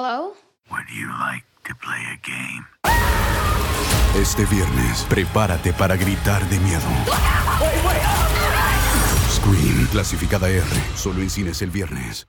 Hello? Would you like to play a game? Este viernes, prepárate para gritar de miedo. Scream, clasificada R, solo en cines el viernes.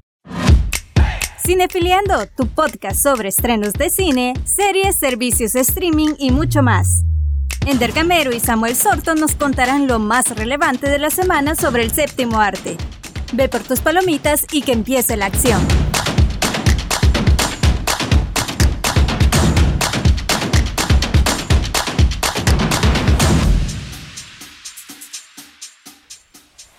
Cinefiliando, tu podcast sobre estrenos de cine, series, servicios de streaming y mucho más. Ender Gamero y Samuel Sorto nos contarán lo más relevante de la semana sobre el séptimo arte. Ve por tus palomitas y que empiece la acción.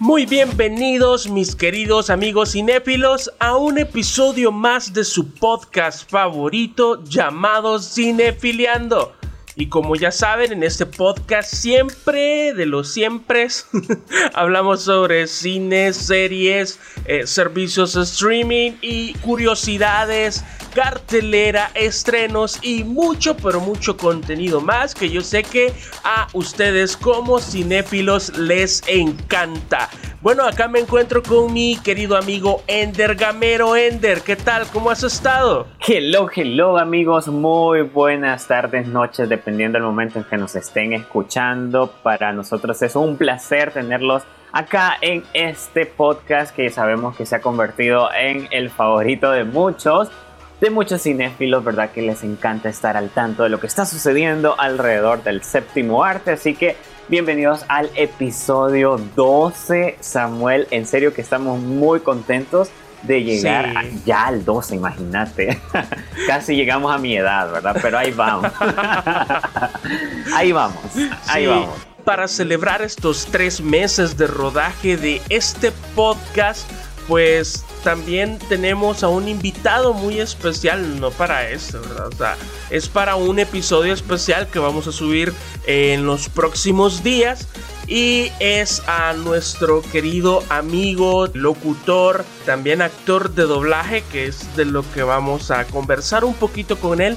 Muy bienvenidos mis queridos amigos cinéfilos a un episodio más de su podcast favorito llamado Cinefiliando. Y como ya saben, en este podcast siempre, de los siempre, hablamos sobre cine, series, eh, servicios de streaming y curiosidades, cartelera, estrenos y mucho, pero mucho contenido más que yo sé que a ustedes como cinéfilos les encanta. Bueno, acá me encuentro con mi querido amigo Ender Gamero. Ender, ¿qué tal? ¿Cómo has estado? Hello, hello amigos, muy buenas tardes, noches, dependiendo del momento en que nos estén escuchando. Para nosotros es un placer tenerlos acá en este podcast que sabemos que se ha convertido en el favorito de muchos de muchos cinéfilos, ¿verdad? Que les encanta estar al tanto de lo que está sucediendo alrededor del séptimo arte. Así que bienvenidos al episodio 12, Samuel. En serio que estamos muy contentos de llegar ya al 12, imagínate. Casi llegamos a mi edad, ¿verdad? Pero ahí vamos. ahí vamos, ahí vamos. Para celebrar estos tres meses de rodaje de este podcast, pues también tenemos a un invitado muy especial, no para esto, ¿verdad? Es para un episodio especial que vamos a subir en los próximos días. Y es a nuestro querido amigo, locutor, también actor de doblaje, que es de lo que vamos a conversar un poquito con él.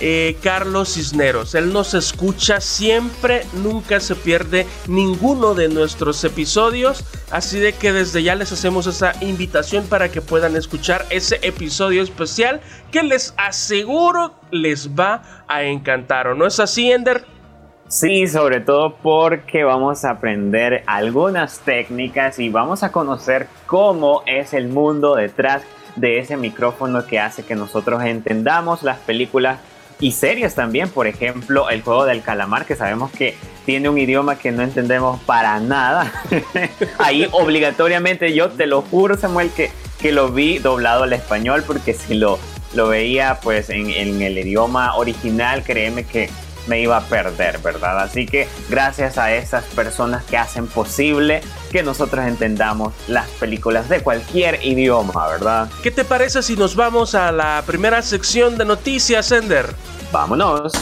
Eh, Carlos Cisneros. Él nos escucha siempre, nunca se pierde ninguno de nuestros episodios. Así de que desde ya les hacemos esa invitación para que puedan escuchar ese episodio especial que les aseguro les va a encantar. ¿O no es así, Ender? Sí, sobre todo porque vamos a aprender algunas técnicas y vamos a conocer cómo es el mundo detrás de ese micrófono que hace que nosotros entendamos las películas y series también, por ejemplo, el juego del calamar, que sabemos que tiene un idioma que no entendemos para nada. Ahí obligatoriamente yo te lo juro, Samuel, que, que lo vi doblado al español, porque si lo, lo veía pues en, en el idioma original, créeme que me iba a perder, ¿verdad? Así que gracias a esas personas que hacen posible que nosotros entendamos las películas de cualquier idioma, ¿verdad? ¿Qué te parece si nos vamos a la primera sección de noticias, Ender? Vámonos.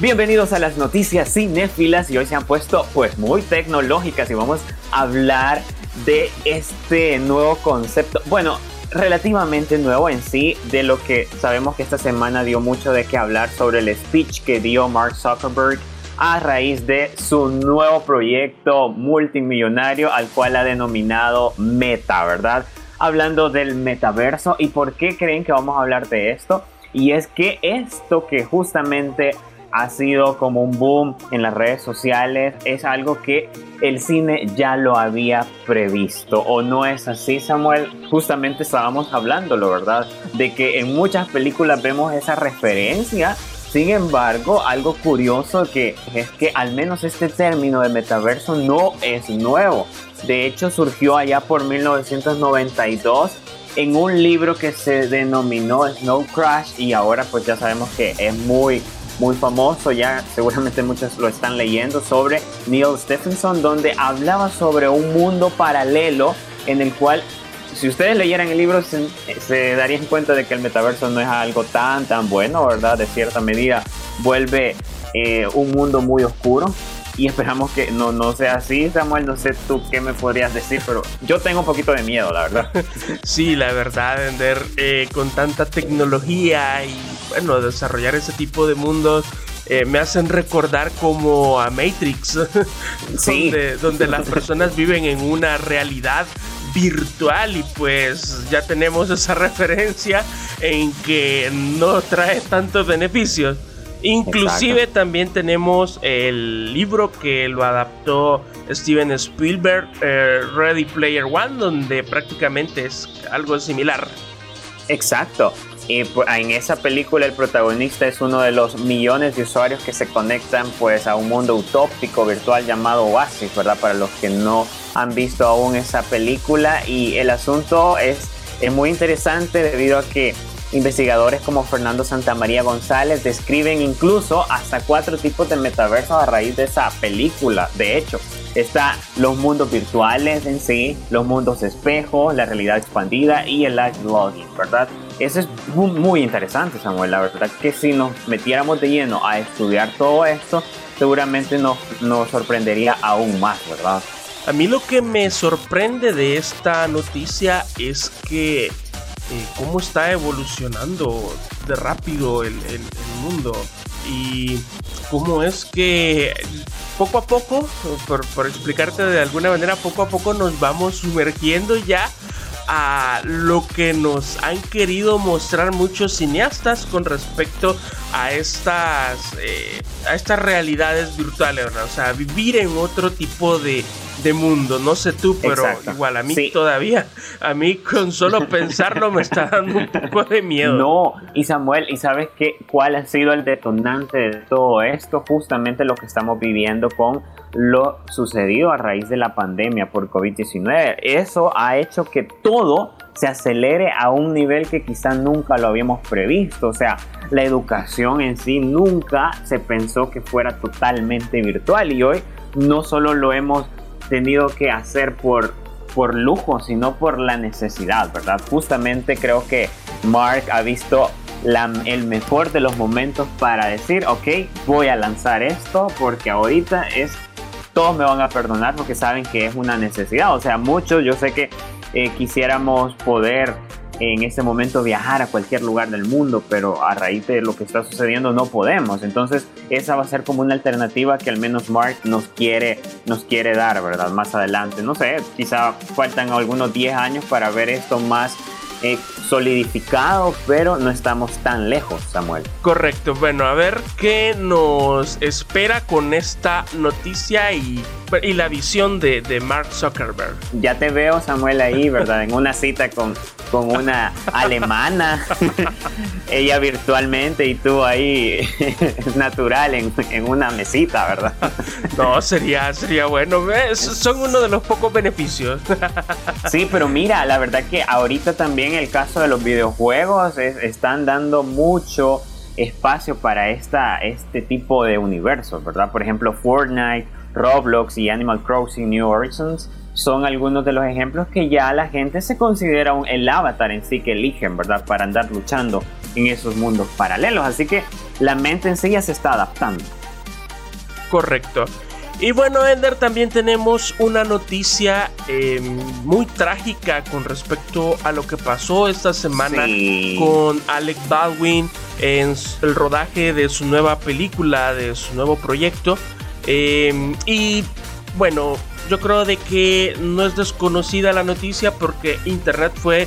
Bienvenidos a las noticias cinéfilas y hoy se han puesto pues muy tecnológicas y vamos a hablar de este nuevo concepto. Bueno, relativamente nuevo en sí, de lo que sabemos que esta semana dio mucho de qué hablar sobre el speech que dio Mark Zuckerberg a raíz de su nuevo proyecto multimillonario al cual ha denominado Meta, ¿verdad? Hablando del metaverso y por qué creen que vamos a hablar de esto. Y es que esto que justamente ha sido como un boom en las redes sociales, es algo que el cine ya lo había previsto. ¿O no es así, Samuel? Justamente estábamos hablándolo, ¿verdad? De que en muchas películas vemos esa referencia. Sin embargo, algo curioso que es que al menos este término de metaverso no es nuevo. De hecho, surgió allá por 1992 en un libro que se denominó Snow Crash y ahora pues ya sabemos que es muy muy famoso, ya seguramente muchos lo están leyendo, sobre Neil Stephenson, donde hablaba sobre un mundo paralelo en el cual si ustedes leyeran el libro se, darían cuenta de que el metaverso no es algo tan tan bueno, ¿verdad? De cierta medida vuelve eh, un mundo muy oscuro y esperamos que no, no sea así, Samuel. No sé tú qué me podrías decir, pero yo tengo un poquito de miedo, la verdad. Sí, la verdad, Ender, eh, con tanta tecnología y bueno, desarrollar ese tipo de mundos. Eh, me hacen recordar como a Matrix, sí. donde, donde las personas viven en una realidad virtual y pues ya tenemos esa referencia en que no trae tantos beneficios. Inclusive Exacto. también tenemos el libro que lo adaptó Steven Spielberg, eh, Ready Player One, donde prácticamente es algo similar. Exacto. Y en esa película el protagonista es uno de los millones de usuarios que se conectan pues a un mundo utópico virtual llamado Oasis, ¿verdad? Para los que no han visto aún esa película y el asunto es, es muy interesante debido a que investigadores como Fernando Santamaría González describen incluso hasta cuatro tipos de metaversos a raíz de esa película. De hecho, está los mundos virtuales en sí, los mundos espejo, la realidad expandida y el live blogging, ¿verdad? Eso es muy interesante, Samuel. La verdad que si nos metiéramos de lleno a estudiar todo esto, seguramente nos, nos sorprendería aún más, ¿verdad? A mí lo que me sorprende de esta noticia es que eh, cómo está evolucionando de rápido el, mundo y cómo es que poco a poco, por, por, explicarte de alguna manera, poco a poco nos vamos sumergiendo ya a lo que nos han querido mostrar muchos cineastas con respecto a estas, eh, a estas realidades virtuales. O sea, vivir en otro tipo de, de mundo. No sé tú, pero Exacto. igual a mí sí. todavía, a mí con solo pensarlo me está dando un poco de miedo. No, y Samuel, ¿y sabes qué? ¿Cuál ha sido el detonante de todo esto? Justamente lo que estamos viviendo con lo sucedido a raíz de la pandemia por COVID-19. Eso ha hecho que todo se acelere a un nivel que quizá nunca lo habíamos previsto. O sea, la educación en sí nunca se pensó que fuera totalmente virtual y hoy no solo lo hemos tenido que hacer por, por lujo, sino por la necesidad, ¿verdad? Justamente creo que Mark ha visto el mejor de los momentos para decir, ok, voy a lanzar esto porque ahorita es todos me van a perdonar porque saben que es una necesidad. O sea, muchos, yo sé que eh, quisiéramos poder en este momento viajar a cualquier lugar del mundo, pero a raíz de lo que está sucediendo no podemos. Entonces, esa va a ser como una alternativa que al menos Mark nos quiere, nos quiere dar, ¿verdad? Más adelante. No sé, quizá faltan algunos 10 años para ver esto más eh, solidificado, pero no estamos tan lejos, Samuel. Correcto, bueno, a ver qué nos espera con esta noticia y, y la visión de, de, Mark Zuckerberg. Ya te veo, Samuel, ahí, ¿verdad? En una cita con, con una alemana, ella virtualmente y tú ahí natural en, en, una mesita, ¿verdad? No, sería, sería bueno, son uno de los pocos beneficios. Sí, pero mira, la verdad que ahorita también el caso de los videojuegos es, están dando mucho espacio para esta, este tipo de universos, ¿verdad? Por ejemplo, Fortnite, Roblox y Animal Crossing New Horizons son algunos de los ejemplos que ya la gente se considera un, el avatar en sí que eligen, ¿verdad? Para andar luchando en esos mundos paralelos. Así que la mente en sí ya se está adaptando. Correcto. Y bueno, Ender, también tenemos una noticia eh, muy trágica con respecto a lo que pasó esta semana sí. con Alec Baldwin en el rodaje de su nueva película, de su nuevo proyecto. Eh, y bueno, yo creo de que no es desconocida la noticia porque Internet fue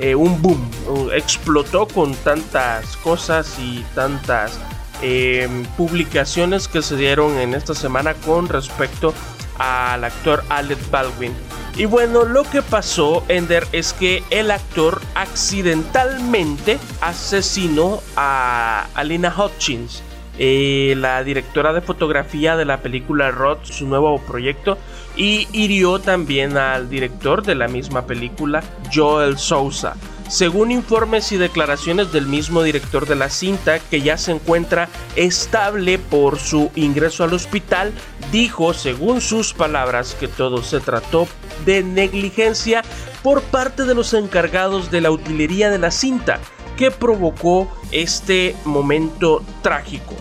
eh, un boom, explotó con tantas cosas y tantas eh, publicaciones que se dieron en esta semana con respecto al actor Alec Baldwin. Y bueno, lo que pasó, Ender, es que el actor accidentalmente asesinó a Alina Hutchins, eh, la directora de fotografía de la película Rod, su nuevo proyecto, y hirió también al director de la misma película, Joel Sousa. Según informes y declaraciones del mismo director de la cinta, que ya se encuentra estable por su ingreso al hospital, dijo, según sus palabras, que todo se trató de negligencia por parte de los encargados de la utilería de la cinta, que provocó este momento trágico.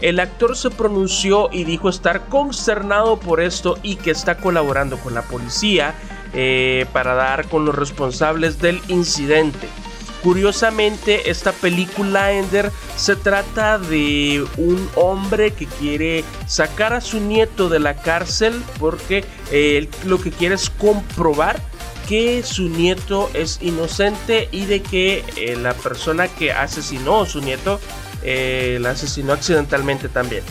El actor se pronunció y dijo estar consternado por esto y que está colaborando con la policía eh, para dar con los responsables del incidente. Curiosamente, esta película Ender se trata de un hombre que quiere sacar a su nieto de la cárcel porque él lo que quiere es comprobar que su nieto es inocente y de que eh, la persona que asesinó a su nieto eh, la asesinó accidentalmente también.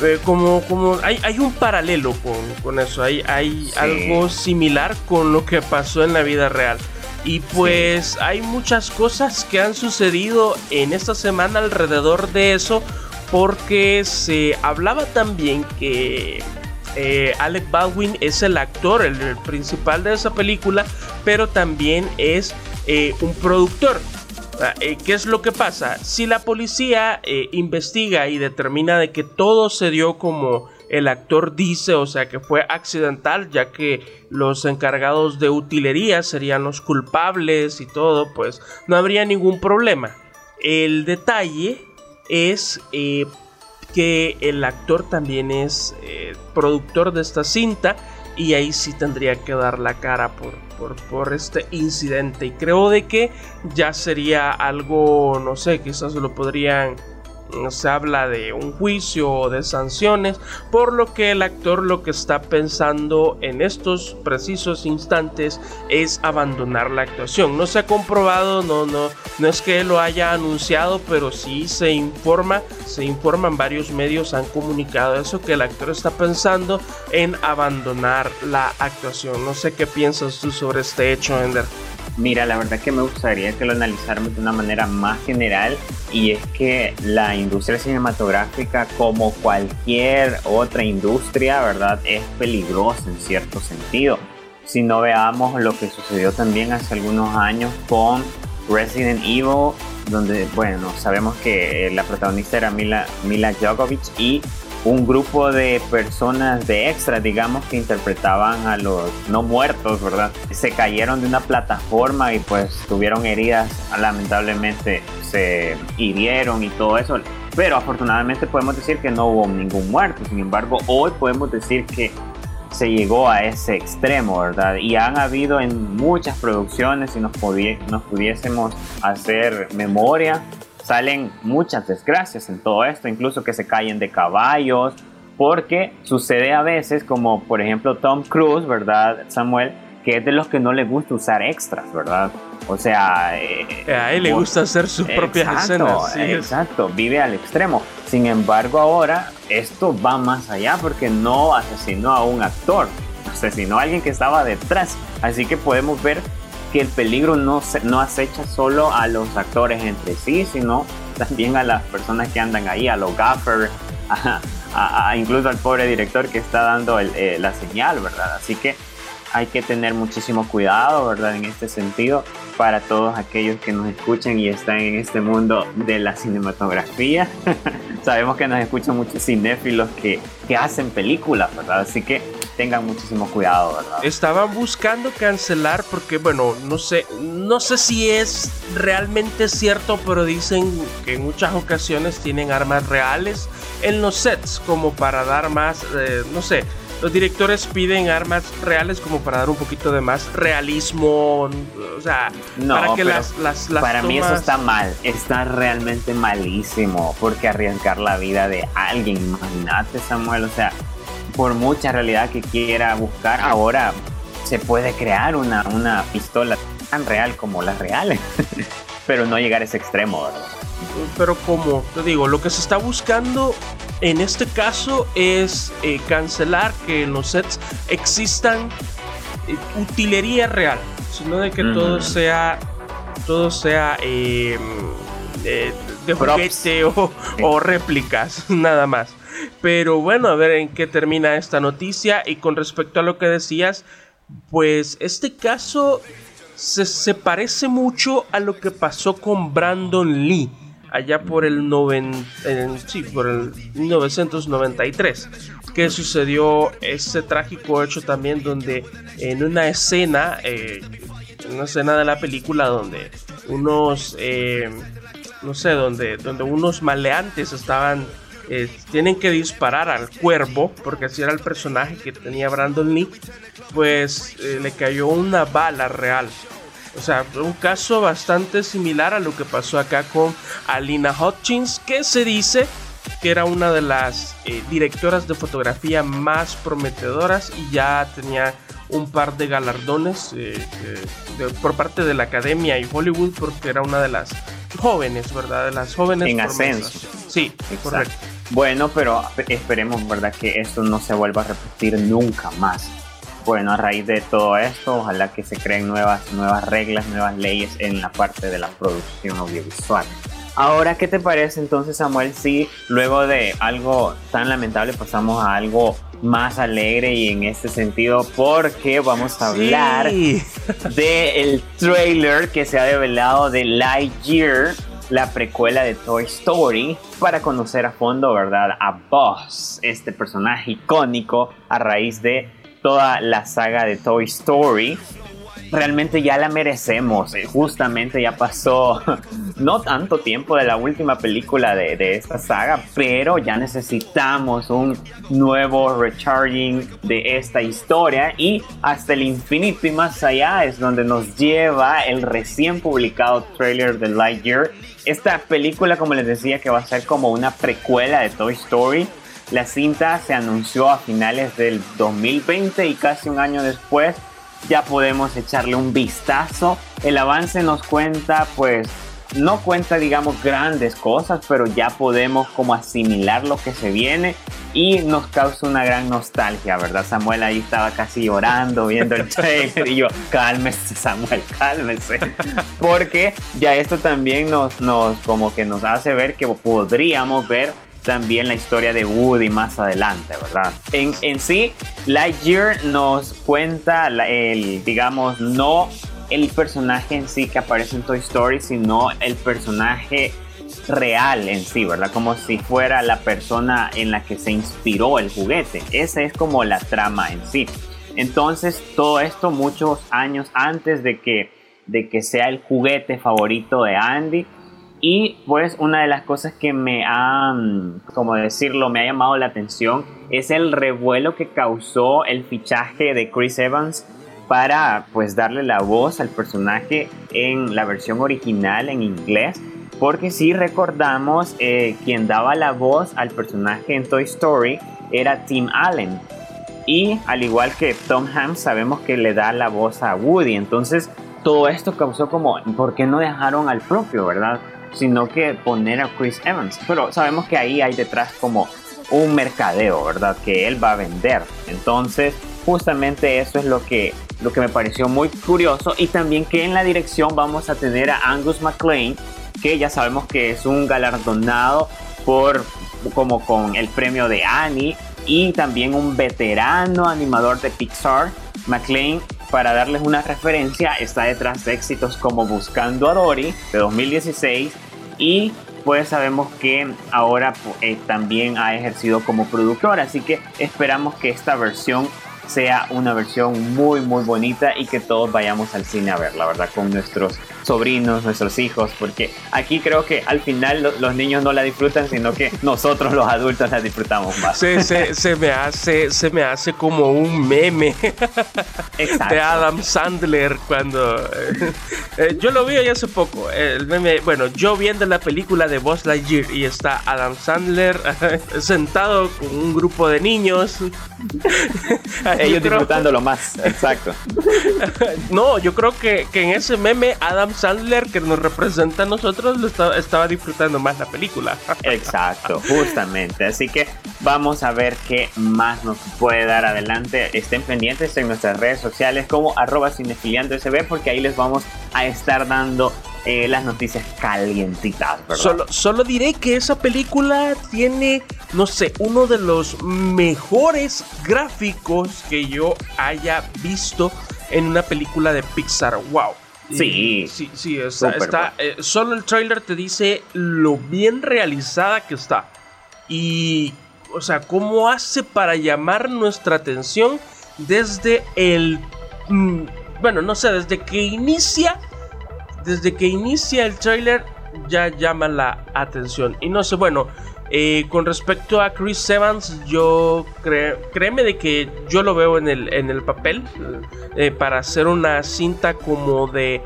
Eh, como, como hay, hay, un paralelo con, eso, hay, hay algo similar con lo que pasó en la vida real. Y pues hay muchas cosas que han sucedido en esta semana alrededor de eso, porque se hablaba también que eh, Alec Baldwin es el actor, el, principal de esa película, pero también es un productor. Ah, eh, ¿Qué es lo que pasa? Si la policía eh, investiga y determina de que todo se dio como el actor dice, o sea que fue accidental, ya que los encargados de utilería serían los culpables y todo, pues no habría ningún problema. El detalle es eh, que el actor también es productor de esta cinta y ahí sí tendría que dar la cara por, por, este incidente. Y creo de que ya sería algo, no sé, quizás lo podrían se habla de un juicio o de sanciones, por lo que el actor lo que está pensando en estos precisos instantes es abandonar la actuación. No se ha comprobado, no, no, no es que lo haya anunciado, pero sí se informa, se informan varios medios han comunicado eso que el actor está pensando en abandonar la actuación. No sé qué piensas tú sobre este hecho, Ender. Mira, la verdad que me gustaría que lo analizáramos de una manera más general y es que la industria cinematográfica, como cualquier otra industria, ¿verdad? Es peligrosa en cierto sentido. Si no veamos lo que sucedió también hace algunos años con Resident Evil, donde, bueno, sabemos que la protagonista era Mila, Mila Jovovich y un grupo de personas de extra, digamos, que interpretaban a los no muertos, ¿verdad? Se cayeron de una plataforma y pues tuvieron heridas, lamentablemente se hirieron y todo eso. Pero afortunadamente podemos decir que no hubo ningún muerto. Sin embargo, hoy podemos decir que se llegó a ese extremo, ¿verdad? Y han habido en muchas producciones, si nos, nos pudiésemos hacer memoria, salen muchas desgracias en todo esto, incluso que se caen de caballos, porque sucede a veces, como por ejemplo Tom Cruise, ¿verdad, Samuel? Que es de los que no le gusta usar extras, ¿verdad? O sea... Eh, a él le gusta hacer sus propias escenas. exacto, vive al extremo. Sin embargo, ahora esto va más allá porque no asesinó a un actor, asesinó a alguien que estaba detrás. Así que podemos ver que el peligro no, no acecha solo a los actores entre sí, sino también a las personas que andan ahí, a los gaffers, a, incluso al pobre director que está dando eh, la señal, ¿verdad? Así que hay que tener muchísimo cuidado, ¿verdad? En este sentido, para todos aquellos que nos escuchan y están en este mundo de la cinematografía. Sabemos que nos escuchan muchos cinéfilos que, que hacen películas, ¿verdad? Así que tengan muchísimo cuidado, ¿verdad? Estaban buscando cancelar porque, bueno, no sé, no sé si es realmente cierto, pero dicen que en muchas ocasiones tienen armas reales en los sets como para dar más, eh, no sé, los directores piden armas reales como para dar un poquito de más realismo, o sea, para que las, las, Para mí eso está mal, está realmente malísimo, porque arriesgar la vida de alguien, imagínate Samuel, o sea, por mucha realidad que quiera buscar, ahora se puede crear una, una pistola tan real como las reales, pero no llegar a ese extremo, ¿verdad? Pero como te digo, lo que se está buscando en este caso es eh, cancelar que en los sets existan eh, utilería real, sino de que todo sea todo sea em, eh, de juguete o, o réplicas, nada más. Pero bueno, a ver en qué termina esta noticia. Y con respecto a lo que decías, pues este caso se, se parece mucho a lo que pasó con Brandon Lee allá por el, noven, sí, por el 1993 que sucedió ese trágico hecho también donde en una escena eh, una escena de la película donde unos eh, no sé donde donde unos maleantes estaban eh, tienen que disparar al cuervo porque así era el personaje que tenía Brandon Lee pues le cayó una bala real o sea, un caso bastante similar a lo que pasó acá con Alina Hutchins, que se dice que era una de las eh, directoras de fotografía más prometedoras y ya tenía un par de galardones eh, por parte de la academia y Hollywood porque era una de las jóvenes, ¿verdad? De las jóvenes. En ascenso. Sí, correcto. Bueno, pero esperemos, ¿verdad? Que esto no se vuelva a repetir nunca más bueno, a raíz de todo esto, ojalá que se creen nuevas, nuevas reglas, nuevas leyes en la parte de la producción audiovisual. Ahora, ¿qué te parece entonces, Samuel, si luego de algo tan lamentable pasamos a algo más alegre y en este sentido porque vamos a hablar del trailer que se ha develado de Lightyear, la precuela de Toy Story, para conocer a fondo, ¿verdad? A Buzz, este personaje icónico a raíz de toda la saga de Toy Story. Realmente ya la merecemos. Eh, justamente ya pasó no tanto tiempo de la última película de, esta saga, pero ya necesitamos un nuevo recharging de esta historia y hasta el infinito y más allá es donde nos lleva el recién publicado trailer de Lightyear. Esta película, como les decía, que va a ser como una precuela de Toy Story la cinta se anunció a finales del 2020 y casi un año después ya podemos echarle un vistazo. El avance nos cuenta, pues, no cuenta, digamos, grandes cosas, pero ya podemos como asimilar lo que se viene y nos causa una gran nostalgia, ¿verdad? Samuel ahí estaba casi llorando viendo el trailer y yo, cálmese Samuel, cálmese. Porque ya esto también nos, nos como que nos hace ver que podríamos ver también la historia de Woody más adelante, ¿verdad? En, en sí, Lightyear nos cuenta el, digamos, no el personaje en sí que aparece en Toy Story, sino el personaje real en sí, ¿verdad? Como si fuera la persona en la que se inspiró el juguete. Esa es como la trama en sí. Entonces, todo esto muchos años antes de que, de que sea el juguete favorito de Andy, pues una de las cosas que me ha, como decirlo, me ha llamado la atención es el revuelo que causó el fichaje de Chris Evans para pues darle la voz al personaje en la versión original en inglés. Porque si recordamos, eh, quien daba la voz al personaje en Toy Story era Tim Allen. Y al igual que Tom Hanks, sabemos que le da la voz a Woody. Entonces, todo esto causó como, ¿por qué no dejaron al propio, verdad? Sino que poner a Chris Evans. Pero sabemos que ahí hay detrás como un mercadeo, ¿verdad? Que él va a vender. Entonces, justamente eso es lo que, lo que me pareció muy curioso. Y también que en la dirección vamos a tener a Angus MacLean, que ya sabemos que es un galardonado por como con el premio de Annie y también un veterano animador de Pixar. McLean, para darles una referencia, está detrás de éxitos como Buscando a Dory de 2016 y pues sabemos que ahora eh, también ha ejercido como productor, así que esperamos que esta versión sea una versión muy muy bonita y que todos vayamos al cine a ver, la verdad, con nuestros sobrinos, nuestros hijos, porque aquí creo que al final los niños no la disfrutan, sino que nosotros los adultos la disfrutamos más. Se, se, me, hace, se me hace como un meme de Adam Sandler cuando... Eh, eh, yo lo vi hace poco, el meme, bueno, yo viendo la película de Buzz Lightyear y está Adam Sandler sentado con un grupo de niños. Ellos disfrutándolo más, exacto. no, yo creo que, que en ese meme Adam Sandler que nos representa a nosotros lo estaba, disfrutando más la película. Exacto, justamente. Así que vamos a ver qué más nos puede dar adelante. Estén pendientes en nuestras redes sociales como arroba cinefiliandosb porque ahí les vamos a estar dando eh, las noticias calientitas. Solo, solo diré que esa película tiene, no sé, uno de los mejores gráficos que yo haya visto en una película de Pixar. ¡Wow! Sí. Sí, sí, está, eh, solo el trailer te dice lo bien realizada que está. Y, o sea, cómo hace para llamar nuestra atención desde el... Mm, bueno, no sé, desde que inicia... Desde que inicia el trailer ya llama la atención. Y no sé, bueno, eh, con respecto a Chris Evans, yo créeme de que yo lo veo en el, en el papel eh, para hacer una cinta como de,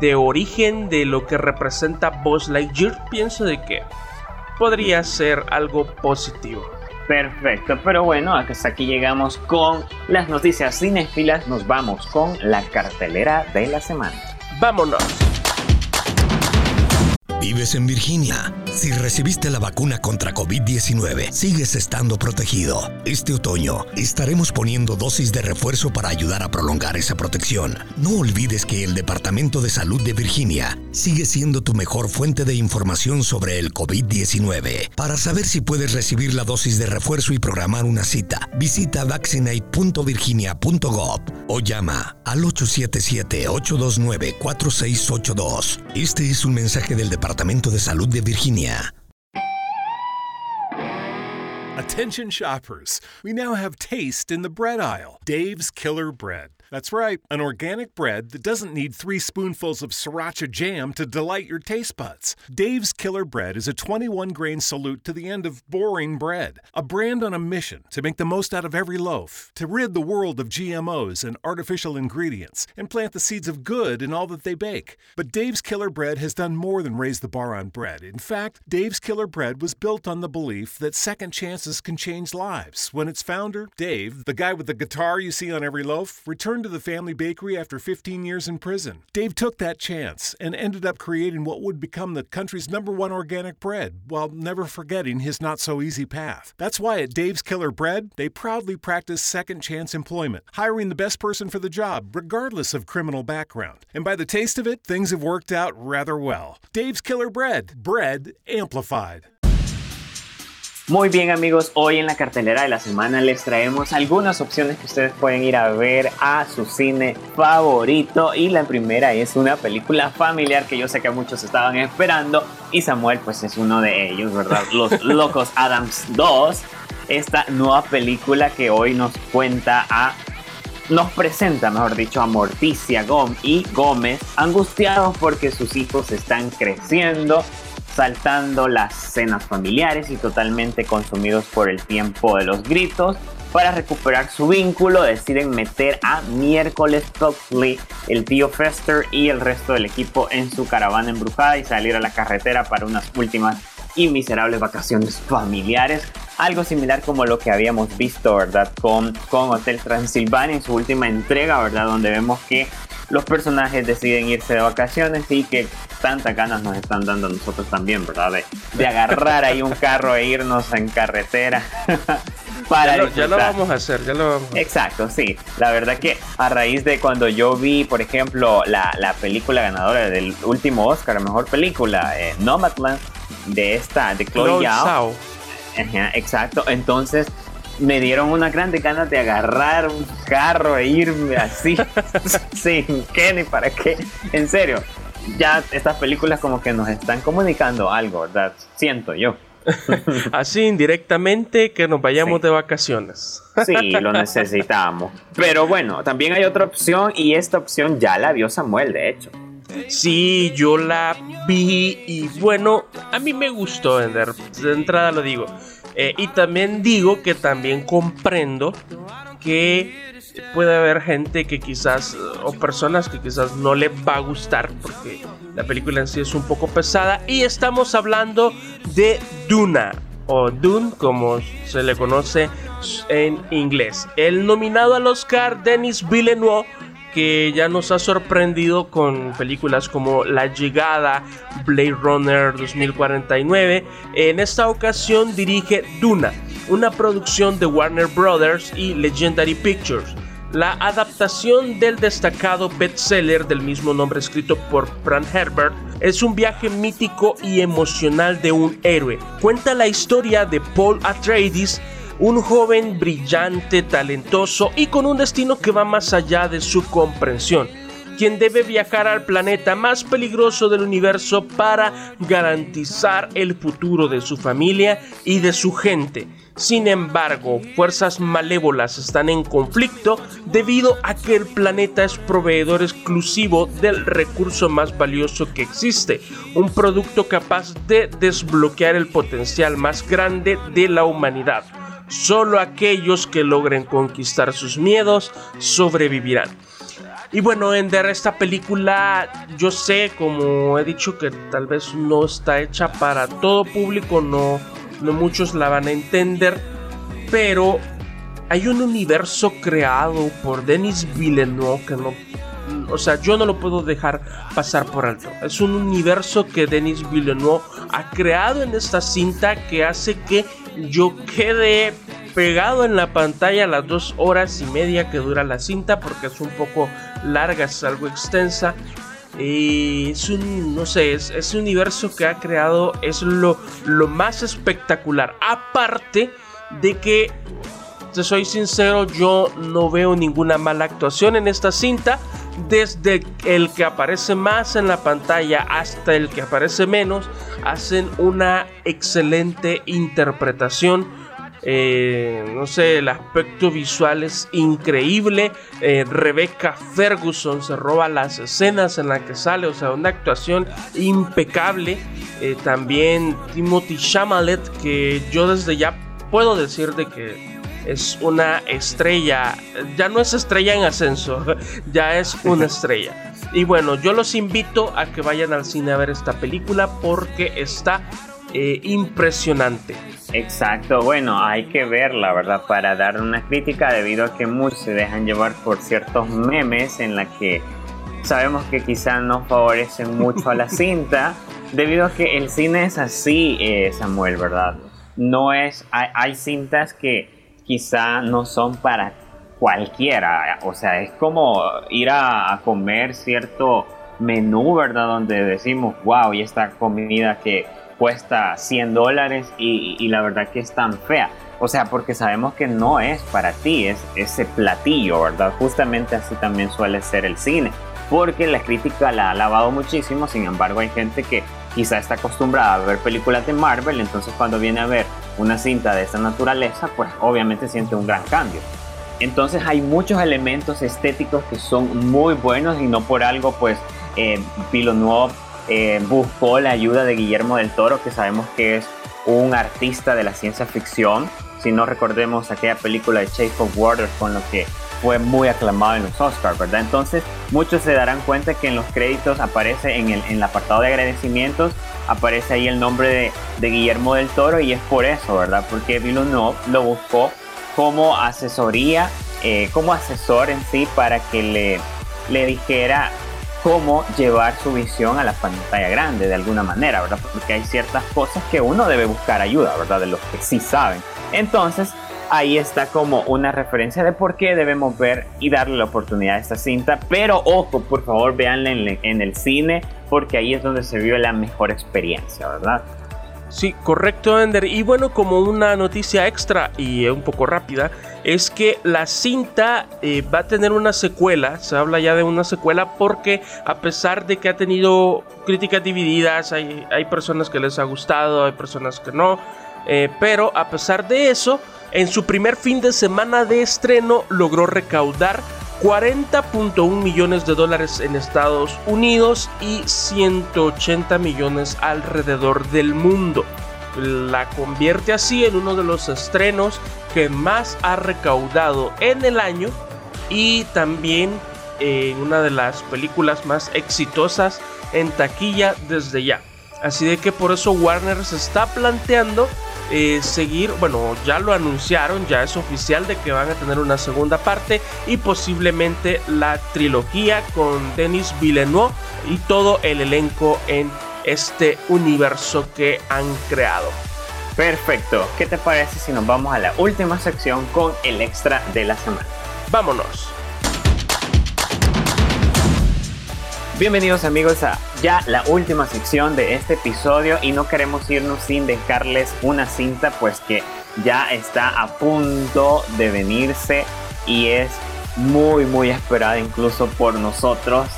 de origen de lo que representa Buzz Lightyear. Pienso de que podría ser algo positivo. Perfecto, pero bueno, hasta aquí llegamos con las noticias cinefilas. Nos vamos con la cartelera de la semana. Vámonos. Vives en Virginia. Si recibiste la vacuna contra COVID-19, sigues estando protegido. Este otoño estaremos poniendo dosis de refuerzo para ayudar a prolongar esa protección. No olvides que el Departamento de Salud de Virginia sigue siendo tu mejor fuente de información sobre el COVID-19. Para saber si puedes recibir la dosis de refuerzo y programar una cita, visita vaccinate.virginia.gov o llama al 877-829-4682. Este es un mensaje del Departamento Departamento de Salud de Virginia. Attention shoppers, we now have taste in the bread aisle. Dave's Killer Bread. That's right, an organic bread that doesn't need three spoonfuls of sriracha jam to delight your taste buds. Dave's Killer Bread is a 21 grain salute to the end of boring bread, a brand on a mission to make the most out of every loaf, to rid the world of GMOs and artificial ingredients, and plant the seeds of good in all that they bake. But Dave's Killer Bread has done more than raise the bar on bread. In fact, Dave's Killer Bread was built on the belief that second chances can change lives. When its founder, Dave, the guy with the guitar you see on every loaf, returned to the family bakery after 15 years in prison. Dave took that chance and ended up creating what would become the country's number one organic bread while never forgetting his not so easy path. That's why at Dave's Killer Bread, they proudly practice second chance employment, hiring the best person for the job, regardless of criminal background. And by the taste of it, things have worked out rather well. Dave's Killer Bread, bread amplified. Muy bien amigos, hoy en la cartelera de la semana les traemos algunas opciones que ustedes pueden ir a ver a su cine favorito. Y la primera es una película familiar que yo sé que muchos estaban esperando y Samuel pues es uno de ellos, ¿verdad? Los Locos Adams 2, esta nueva película que hoy nos cuenta a nos presenta, mejor dicho, a Morticia Gómez y Gómez angustiados porque sus hijos están creciendo saltando las cenas familiares y totalmente consumidos por el tiempo de los gritos. Para recuperar su vínculo deciden meter a Miércoles Toxley, el tío Fester y el resto del equipo en su caravana embrujada y salir a la carretera para unas últimas y miserables vacaciones familiares. Algo similar como lo que habíamos visto, ¿verdad? Con, con Hotel Transilvania en su última entrega, ¿verdad? Donde vemos que los personajes deciden irse de vacaciones y que tantas ganas nos están dando a nosotros también, ¿verdad? De, agarrar ahí un carro e irnos en carretera. para ya lo, vamos a hacer, ya lo vamos a hacer. Exacto, sí. La verdad que a raíz de cuando yo vi, por ejemplo, la, la película ganadora del último Oscar, mejor película, eh, Nomadland, de esta, de Chloe Zhao. exacto. Entonces me dieron una grande ganas de agarrar un carro e irme así, sin qué ni para qué. En serio, ya estas películas como que nos están comunicando algo, ¿verdad? Siento yo. Así indirectamente que nos vayamos de vacaciones. Sí, lo necesitamos. Pero bueno, también hay otra opción y esta opción ya la vio Samuel, de hecho. Sí, yo la vi y bueno, a mí me gustó. De entrada lo digo. Eh, y también digo que también comprendo que puede haber gente que quizás, o personas que quizás no le va a gustar porque la película en sí es un poco pesada. Y estamos hablando de Duna, o Dune como se le conoce en inglés. El nominado al Oscar, Denis Villeneuve que ya nos ha sorprendido con películas como La Llegada, Blade Runner 2049. En esta ocasión dirige Duna, una producción de Warner Brothers y Legendary Pictures. La adaptación del destacado bestseller del mismo nombre escrito por Frank Herbert es un viaje mítico y emocional de un héroe. Cuenta la historia de Paul Atreides, un joven brillante, talentoso y con un destino que va más allá de su comprensión. quien debe viajar al planeta más peligroso del universo para garantizar el futuro de su familia y de su gente. Sin embargo, fuerzas malévolas están en conflicto debido a que el planeta es proveedor exclusivo del recurso más valioso que existe, un producto capaz de desbloquear el potencial más grande de la humanidad. Solo aquellos que logren conquistar sus miedos sobrevivirán. Y bueno, Ender, esta película yo sé, como he dicho, que tal vez no está hecha para todo público, no no muchos la van a entender, pero hay un universo creado por Denis Villeneuve que no o sea, yo no lo puedo dejar pasar por alto. Es un universo que Denis Villeneuve ha creado en esta cinta que hace que yo quede pegado en la pantalla las dos horas y media que dura la cinta porque es un poco larga, es algo extensa y es un, no sé, es, ese universo que ha creado es lo, lo más espectacular. Aparte de que, te soy sincero, yo no veo ninguna mala actuación en esta cinta. Desde el que aparece más en la pantalla hasta el que aparece menos, hacen una excelente interpretación eh, no sé, el aspecto visual es increíble. Eh, Rebecca Ferguson se roba las escenas en las que sale, o sea, una actuación impecable. Eh, también Timothy Chamalet, que yo desde ya puedo decir de que es una estrella, ya no es estrella en ascenso, ya es una estrella. Y bueno, yo los invito a que vayan al cine a ver esta película porque está impresionante. Exacto, bueno, hay que verla, ¿verdad? Para dar una crítica debido a que muchos se dejan llevar por ciertos memes en la que sabemos que quizá no favorecen mucho a la cinta, debido a que el cine es así, eh, Samuel, ¿verdad? No es, hay, cintas que quizá no son para cualquiera, o sea, es como ir a, comer cierto menú, ¿verdad? Donde decimos, wow, y esta comida que cuesta 100 dólares y, la verdad que es tan fea. O sea, porque sabemos que no es para ti, es ese platillo, ¿verdad? Justamente así también suele ser el cine. Porque la crítica la ha alabado muchísimo, sin embargo hay gente que quizá está acostumbrada a ver películas de Marvel, entonces cuando viene a ver una cinta de esta naturaleza, pues obviamente siente un gran cambio. Entonces hay muchos elementos estéticos que son muy buenos y no por algo pues eh, Villeneuve eh, buscó la ayuda de Guillermo del Toro, que sabemos que es un artista de la ciencia ficción. Si no recordemos aquella película de Chase of Waters con lo que fue muy aclamado en los Oscars, ¿verdad? Entonces muchos se darán cuenta que en los créditos aparece en el, apartado de agradecimientos, aparece ahí el nombre de, de, Guillermo del Toro y es por eso, ¿verdad? Porque Villeneuve lo buscó como asesoría, eh, como asesor en sí para que le, le dijera cómo llevar su visión a la pantalla grande de alguna manera, ¿verdad? Porque hay ciertas cosas que uno debe buscar ayuda, ¿verdad? De los que sí saben. Entonces, ahí está como una referencia de por qué debemos ver y darle la oportunidad a esta cinta. Pero ojo, por favor, véanla en, el cine, porque ahí es donde se vio la mejor experiencia, ¿verdad? Sí, correcto, Ender. Y bueno, como una noticia extra y un poco rápida, es que la cinta eh, va a tener una secuela. Se habla ya de una secuela porque a pesar de que ha tenido críticas divididas, hay, hay personas que les ha gustado, hay personas que no. Eh, pero a pesar de eso, en su primer fin de semana de estreno logró recaudar 40.1 millones de dólares en Estados Unidos y 180 millones alrededor del mundo. La convierte así en uno de los estrenos que más ha recaudado en el año y también en una de las películas más exitosas en taquilla desde ya. Así de que por eso Warner se está planteando eh, seguir, bueno, ya lo anunciaron, ya es oficial de que van a tener una segunda parte y posiblemente la trilogía con Denis Villeneuve y todo el elenco en este universo que han creado. Perfecto, ¿qué te parece si nos vamos a la última sección con el extra de la semana? Vámonos. Bienvenidos amigos a ya la última sección de este episodio y no queremos irnos sin dejarles una cinta pues que ya está a punto de venirse y es muy muy esperada incluso por nosotros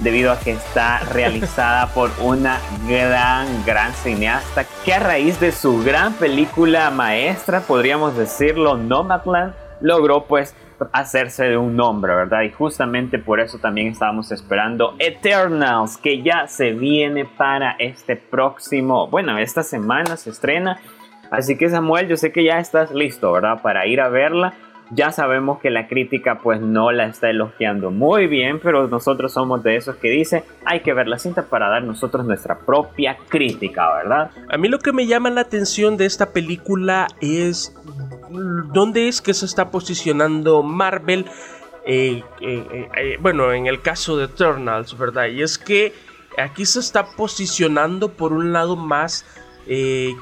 debido a que está realizada por una gran, gran cineasta que a raíz de su gran película maestra, podríamos decirlo, Nomadland, logró pues hacerse de un nombre, ¿verdad? Y justamente por eso también estábamos esperando Eternals, que ya se viene para este próximo, bueno, esta semana se estrena. Así que Samuel, yo sé que ya estás listo, ¿verdad? Para ir a verla. Ya sabemos que la crítica pues no la está elogiando muy bien, pero nosotros somos de esos que dice hay que ver la cinta para dar nosotros nuestra propia crítica, ¿verdad? A mí lo que me llama la atención de esta película es dónde es que se está posicionando Marvel. Eh, eh, eh, bueno, en el caso de Eternals, ¿verdad? Y es que aquí se está posicionando por un lado más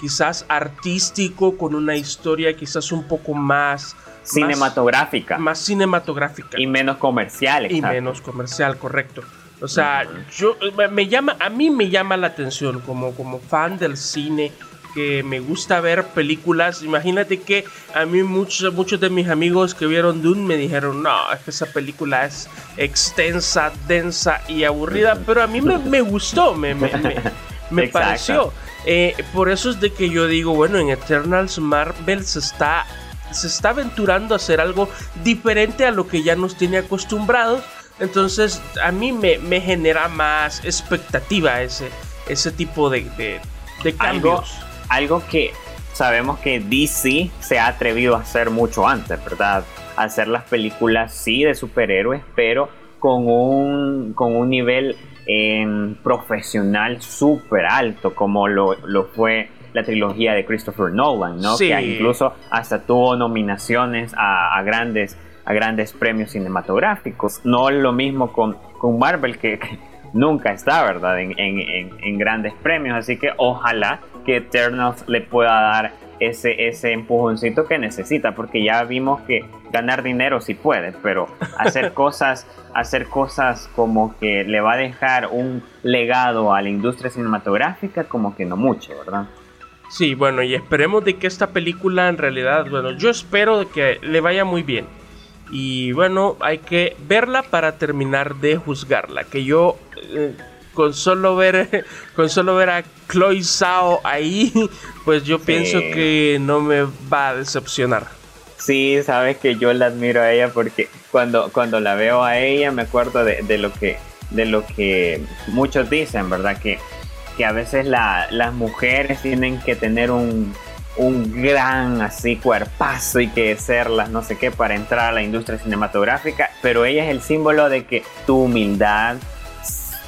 quizás artístico, con una historia quizás un poco más cinematográfica. Más, cinematográfica. Y menos comercial. Y menos comercial, correcto. O sea, yo me llama, a mí me llama la atención como, como fan del cine que me gusta ver películas. Imagínate que a mí muchos, muchos de mis amigos que vieron Dune me dijeron, no, es que esa película es extensa, densa y aburrida, pero a mí me, gustó, me, me, pareció. Eh, por eso es de que yo digo, bueno, en Eternals Marvel se está, se está aventurando a hacer algo diferente a lo que ya nos tiene acostumbrados. Entonces a mí me, genera más expectativa ese, ese tipo de, de, cambios algo que sabemos que DC se ha atrevido a hacer mucho antes, ¿verdad? Hacer las películas, sí, de superhéroes, pero con un, con un nivel em, profesional súper alto, como lo, fue la trilogía de Christopher Nolan, ¿no? Que incluso hasta tuvo nominaciones a, grandes, a grandes premios cinematográficos. No lo mismo con, con Marvel, que, nunca está, ¿verdad? En, en, grandes premios. Así que ojalá que Eternals le pueda dar ese, ese empujoncito que necesita, porque ya vimos que ganar dinero sí puede, pero hacer cosas, hacer cosas como que le va a dejar un legado a la industria cinematográfica, como que no mucho, ¿verdad? Sí, bueno, y esperemos de que esta película en realidad, bueno, yo espero de que le vaya muy bien. Y bueno, hay que verla para terminar de juzgarla. Que yo eh, con solo ver con solo ver a Chloe Sao ahí, pues yo pienso que no me va a decepcionar. Sí, sabes que yo la admiro a ella porque cuando, cuando la veo a ella me acuerdo de, lo que de lo que muchos dicen, ¿verdad? Que, que a veces las mujeres tienen que tener un, un gran así cuerpazo y que serlas no sé qué para entrar a la industria cinematográfica, pero ella es el símbolo de que tu humildad,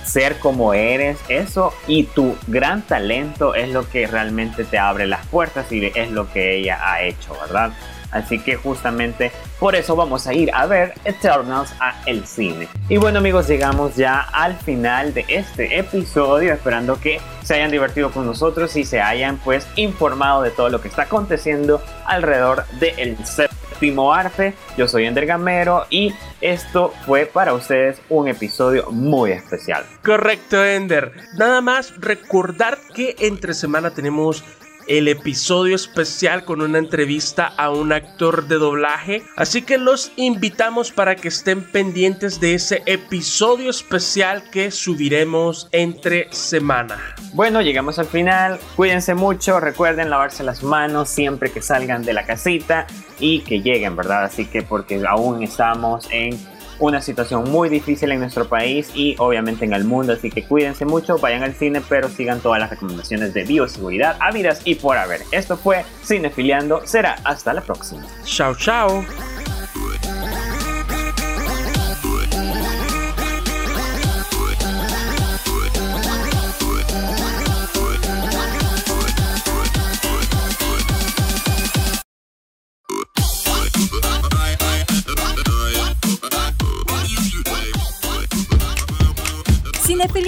ser como eres, eso y tu gran talento es lo que realmente te abre las puertas y es lo que ella ha hecho, ¿verdad? Así que justamente por eso vamos a ir a ver Eternals a el cine. Y bueno amigos, llegamos ya al final de este episodio, esperando que se hayan divertido con nosotros y se hayan pues informado de todo lo que está aconteciendo alrededor del set Primo Arte. Yo soy Ender Gamero y esto fue para ustedes un episodio muy especial. Correcto, Ender. Nada más recordar que entre semana tenemos el episodio especial con una entrevista a un actor de doblaje. Así que los invitamos para que estén pendientes de ese episodio especial que subiremos entre semana. Bueno, llegamos al final. Cuídense mucho. Recuerden lavarse las manos siempre que salgan de la casita y que lleguen, ¿verdad? Así que porque aún estamos en una situación muy difícil en nuestro país y obviamente en el mundo, así que cuídense mucho, vayan al cine, pero sigan todas las recomendaciones de bioseguridad, ávidas y por haber. Esto fue Cinefiliando, será hasta la próxima. Chao, chao.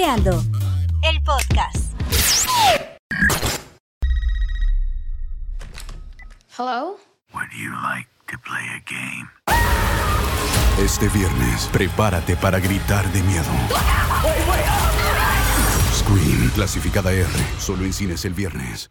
El podcast. Hello? Would you like to play a game? Este viernes, prepárate para gritar de miedo. Scream, clasificada R, solo en cines el viernes.